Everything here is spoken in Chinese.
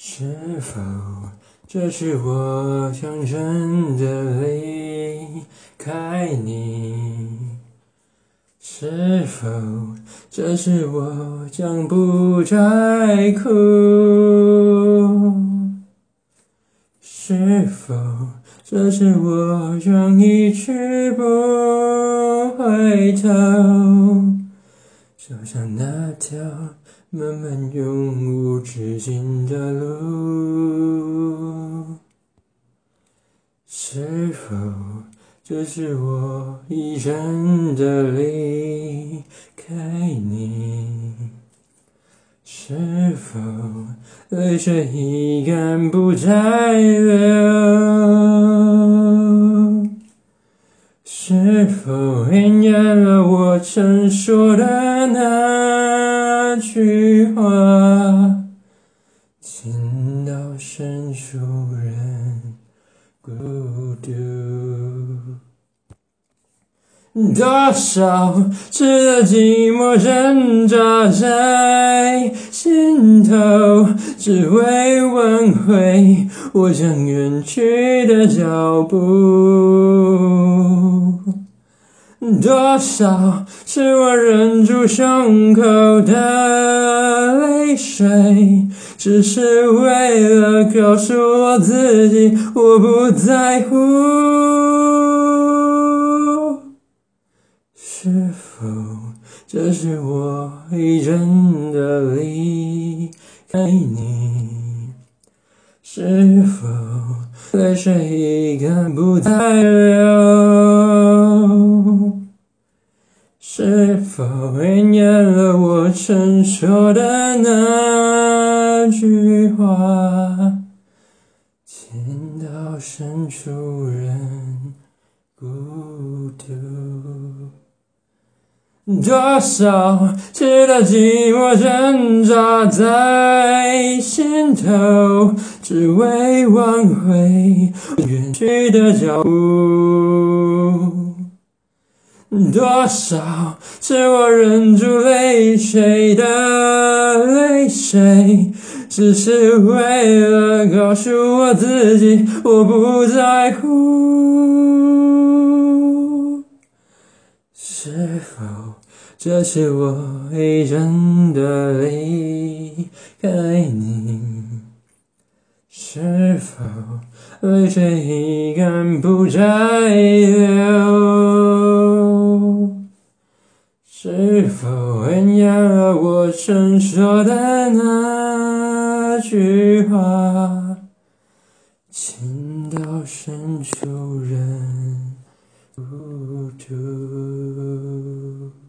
是否这是我想真的离开你？是否这是我将不再哭？是否这是我将一去不回头？就像那条漫漫永无止境的路，是否这是我一生的离开你？是否泪水已干不再流？是否应验了我曾说的那句话？情到深处人孤独。多少次的寂寞挣扎在心头，只为挽回我将远去的脚步。多少次我忍住胸口的泪水，只是为了告诉我自己，我不在乎。是否这是我已真的离开你？是否泪水已干不再流？是否应验了我曾说的那句话？情到深处人孤独。多少次的寂寞挣扎在心头，只为挽回远去的脚步。多少次我忍住泪水的泪水，只是为了告诉我自己，我不在乎。是否这是我已真的离开你？是否泪水已干不再流？是否应验了我曾说的那句话？情到深处人孤独。